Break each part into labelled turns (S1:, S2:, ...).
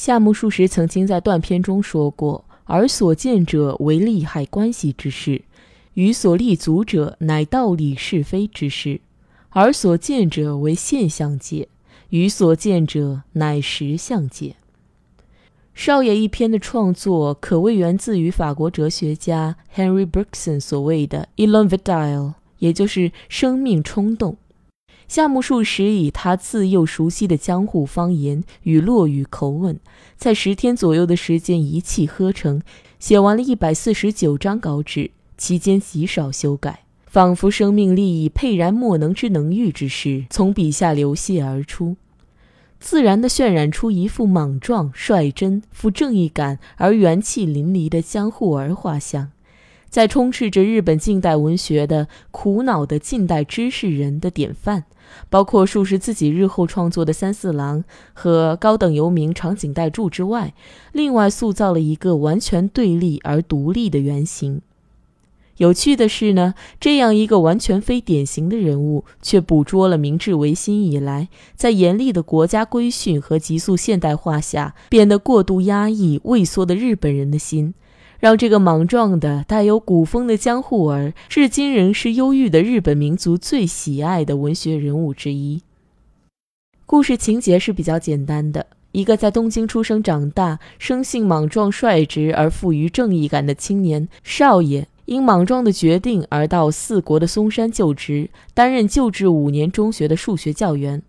S1: 夏目漱石曾经在断片中说过：“而所见者为利害关系之事，与所立足者乃道理是非之事；而所见者为现象界，与所见者乃实相界。”少爷一篇的创作可谓源自于法国哲学家 Henry Bergson 所谓的 “élan vital”，也就是生命冲动。夏目漱石以他自幼熟悉的江户方言与落语口吻，在十天左右的时间一气呵成，写完了一百四十九张稿纸，期间极少修改，仿佛生命力以沛然莫能之能御之势从笔下流泻而出，自然地渲染出一副莽撞、率真、富正义感而元气淋漓的江户儿画像。在充斥着日本近代文学的苦恼的近代知识人的典范，包括数十自己日后创作的三四郎和高等游民长井代助之外，另外塑造了一个完全对立而独立的原型。有趣的是呢，这样一个完全非典型的人物，却捕捉了明治维新以来在严厉的国家规训和急速现代化下变得过度压抑、畏缩的日本人的心。让这个莽撞的、带有古风的江户儿，至今仍是忧郁的日本民族最喜爱的文学人物之一。故事情节是比较简单的：一个在东京出生长大、生性莽撞率直而富于正义感的青年少爷，因莽撞的决定而到四国的松山就职，担任就职五年中学的数学教员。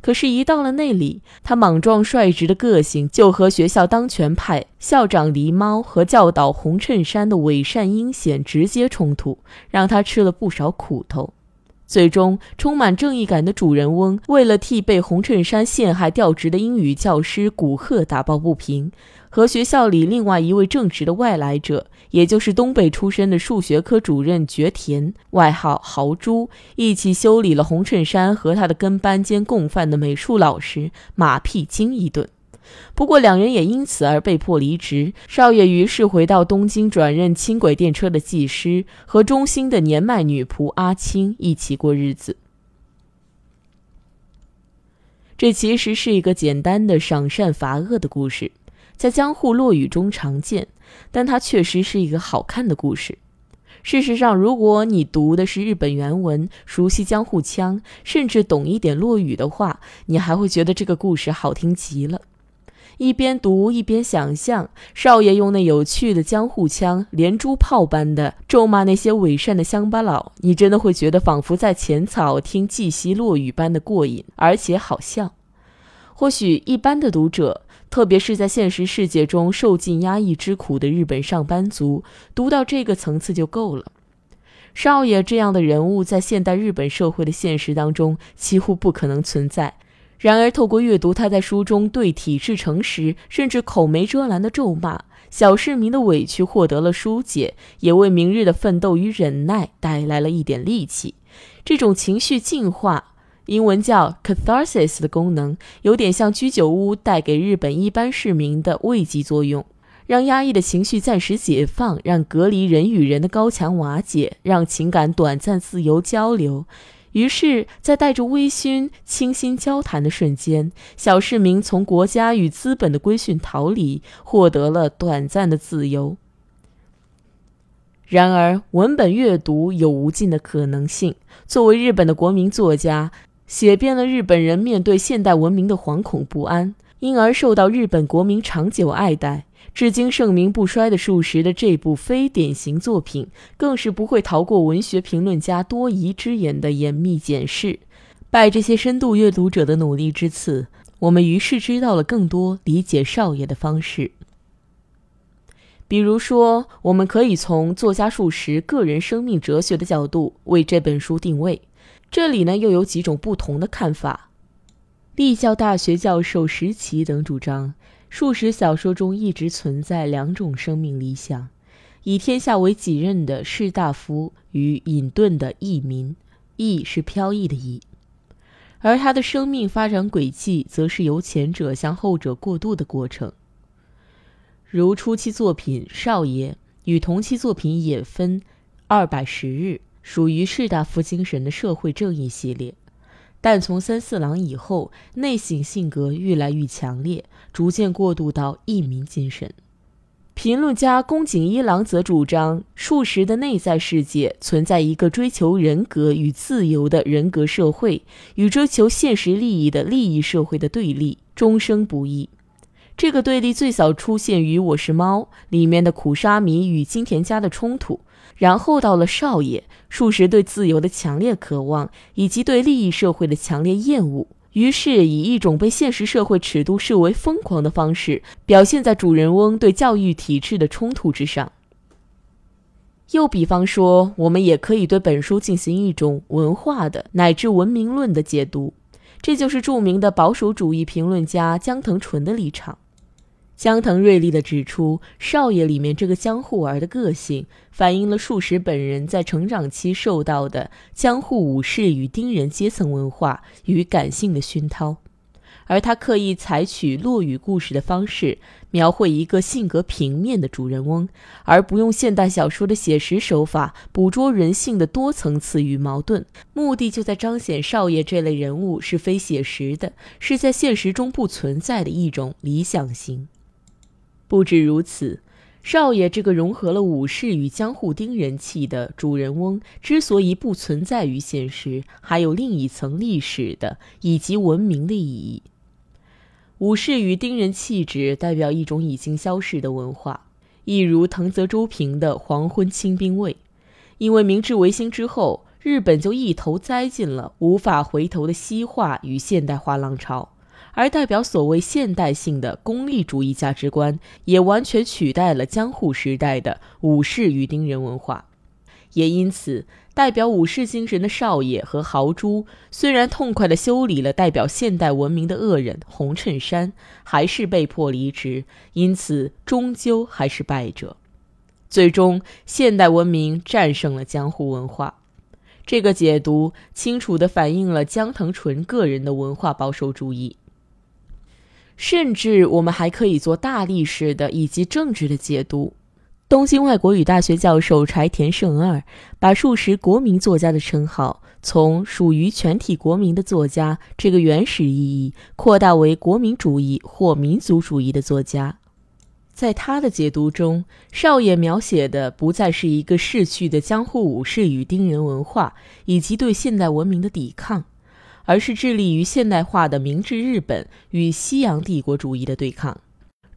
S1: 可是，一到了那里，他莽撞率直的个性就和学校当权派校长狸猫和教导红衬衫的伪善阴险直接冲突，让他吃了不少苦头。最终，充满正义感的主人翁为了替被红衬衫陷害调职的英语教师古贺打抱不平，和学校里另外一位正直的外来者。也就是东北出身的数学科主任绝田，外号豪猪，一起修理了红衬衫和他的跟班兼共犯的美术老师马屁精一顿。不过两人也因此而被迫离职。少爷于是回到东京，转任轻轨电车的技师，和中心的年迈女仆阿青一起过日子。这其实是一个简单的赏善罚恶的故事，在江户落语中常见。但它确实是一个好看的故事。事实上，如果你读的是日本原文，熟悉江户腔，甚至懂一点落语的话，你还会觉得这个故事好听极了。一边读一边想象，少爷用那有趣的江户腔，连珠炮般的咒骂那些伪善的乡巴佬，你真的会觉得仿佛在浅草听季习落语般的过瘾，而且好笑。或许一般的读者。特别是在现实世界中受尽压抑之苦的日本上班族，读到这个层次就够了。少爷这样的人物在现代日本社会的现实当中几乎不可能存在。然而，透过阅读他在书中对体制诚实甚至口没遮拦的咒骂，小市民的委屈获得了疏解，也为明日的奋斗与忍耐带来了一点力气。这种情绪净化。英文叫 catharsis 的功能，有点像居酒屋带给日本一般市民的慰藉作用，让压抑的情绪暂时解放，让隔离人与人的高墙瓦解，让情感短暂自由交流。于是，在带着微醺、倾心交谈的瞬间，小市民从国家与资本的规训逃离，获得了短暂的自由。然而，文本阅读有无尽的可能性。作为日本的国民作家。写遍了日本人面对现代文明的惶恐不安，因而受到日本国民长久爱戴，至今盛名不衰的数十的这部非典型作品，更是不会逃过文学评论家多疑之眼的严密检视。拜这些深度阅读者的努力之赐，我们于是知道了更多理解少爷的方式。比如说，我们可以从作家数十个人生命哲学的角度为这本书定位。这里呢，又有几种不同的看法。立教大学教授石奇等主张，数十小说中一直存在两种生命理想：以天下为己任的士大夫与隐遁的逸民。逸是飘逸的逸，而他的生命发展轨迹，则是由前者向后者过渡的过程。如初期作品《少爷》与同期作品《野分》《二百十日》。属于士大夫精神的社会正义系列，但从三四郎以后，内省性格愈来愈强烈，逐渐过渡到义民精神。评论家宫井一郎则主张，数十的内在世界存在一个追求人格与自由的人格社会，与追求现实利益的利益社会的对立，终生不易。这个对立最早出现于《我是猫》里面的苦沙弥与金田家的冲突，然后到了少爷，数十对自由的强烈渴望，以及对利益社会的强烈厌恶。于是，以一种被现实社会尺度视为疯狂的方式，表现在主人翁对教育体制的冲突之上。又比方说，我们也可以对本书进行一种文化的乃至文明论的解读，这就是著名的保守主义评论家江藤纯的立场。江藤锐利地指出，少爷里面这个江户儿的个性，反映了数十本人在成长期受到的江户武士与丁人阶层文化与感性的熏陶，而他刻意采取落语故事的方式，描绘一个性格平面的主人翁，而不用现代小说的写实手法捕捉人性的多层次与矛盾，目的就在彰显少爷这类人物是非写实的，是在现实中不存在的一种理想型。不止如此，少爷这个融合了武士与江户丁人气的主人翁，之所以不存在于现实，还有另一层历史的以及文明的意义。武士与丁人气质代表一种已经消逝的文化，一如藤泽周平的黄昏清兵卫。因为明治维新之后，日本就一头栽进了无法回头的西化与现代化浪潮。而代表所谓现代性的功利主义价值观，也完全取代了江户时代的武士与丁人文化。也因此，代表武士精神的少爷和豪猪，虽然痛快地修理了代表现代文明的恶人红衬衫，还是被迫离职，因此终究还是败者。最终，现代文明战胜了江户文化。这个解读清楚地反映了江藤纯个人的文化保守主义。甚至我们还可以做大历史的以及政治的解读。东京外国语大学教授柴田胜二把数十国民作家的称号，从属于全体国民的作家这个原始意义，扩大为国民主义或民族主义的作家。在他的解读中，少爷描写的不再是一个逝去的江户武士与丁人文化，以及对现代文明的抵抗。而是致力于现代化的明治日本与西洋帝国主义的对抗。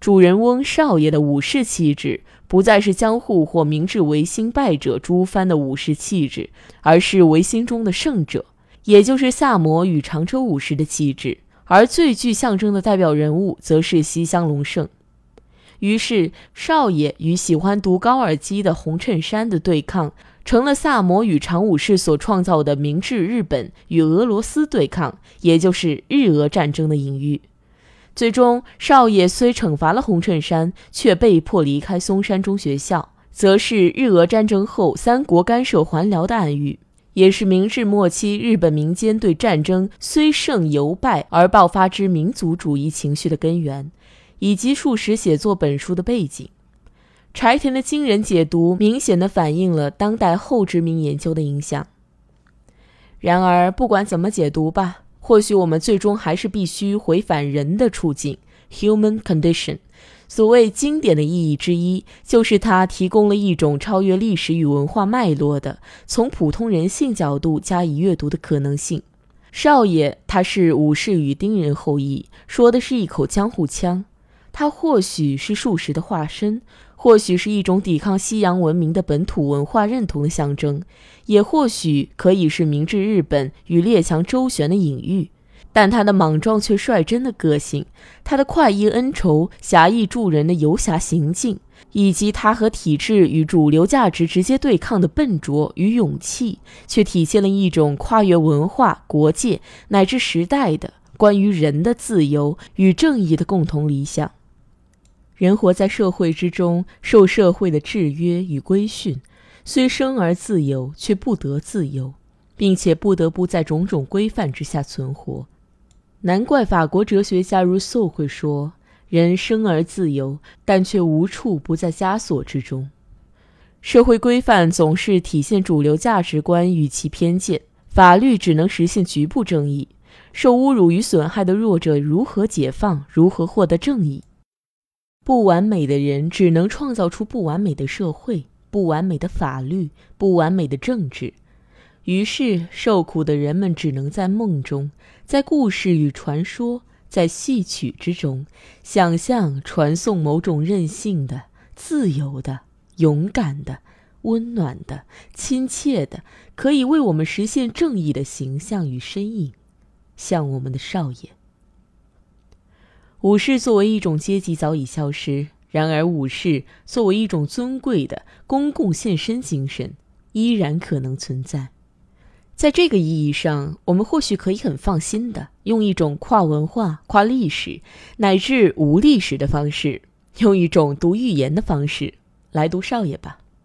S1: 主人翁少爷的武士气质不再是江户或明治维新败者诸藩的武士气质，而是维新中的胜者，也就是萨摩与长州武士的气质。而最具象征的代表人物则是西乡隆盛。于是，少爷与喜欢读高尔基的红衬衫的对抗。成了萨摩与长武士所创造的明治日本与俄罗斯对抗，也就是日俄战争的隐喻。最终，少爷虽惩罚了红衬衫，却被迫离开松山中学校，则是日俄战争后三国干涉还辽的暗喻，也是明治末期日本民间对战争虽胜犹败而爆发之民族主义情绪的根源，以及数十写作本书的背景。柴田的惊人解读，明显的反映了当代后殖民研究的影响。然而，不管怎么解读吧，或许我们最终还是必须回返人的处境 （human condition）。所谓经典的意义之一，就是它提供了一种超越历史与文化脉络的，从普通人性角度加以阅读的可能性。少爷他是武士与丁人后裔，说的是一口江户腔，他或许是术士的化身。或许是一种抵抗西洋文明的本土文化认同的象征，也或许可以是明治日本与列强周旋的隐喻。但他的莽撞却率真的个性，他的快意恩仇、侠义助人的游侠行径，以及他和体制与主流价值直接对抗的笨拙与勇气，却体现了一种跨越文化、国界乃至时代的关于人的自由与正义的共同理想。人活在社会之中，受社会的制约与规训，虽生而自由，却不得自由，并且不得不在种种规范之下存活。难怪法国哲学家如素会说：“人生而自由，但却无处不在枷锁之中。”社会规范总是体现主流价值观与其偏见，法律只能实现局部正义。受侮辱与损害的弱者如何解放？如何获得正义？不完美的人只能创造出不完美的社会、不完美的法律、不完美的政治。于是，受苦的人们只能在梦中，在故事与传说，在戏曲之中，想象传送某种任性的、自由的、勇敢的、温暖的、亲切的，可以为我们实现正义的形象与身影，像我们的少爷。武士作为一种阶级早已消失，然而武士作为一种尊贵的公共献身精神，依然可能存在。在这个意义上，我们或许可以很放心的用一种跨文化、跨历史乃至无历史的方式，用一种读寓言的方式来读少爷吧。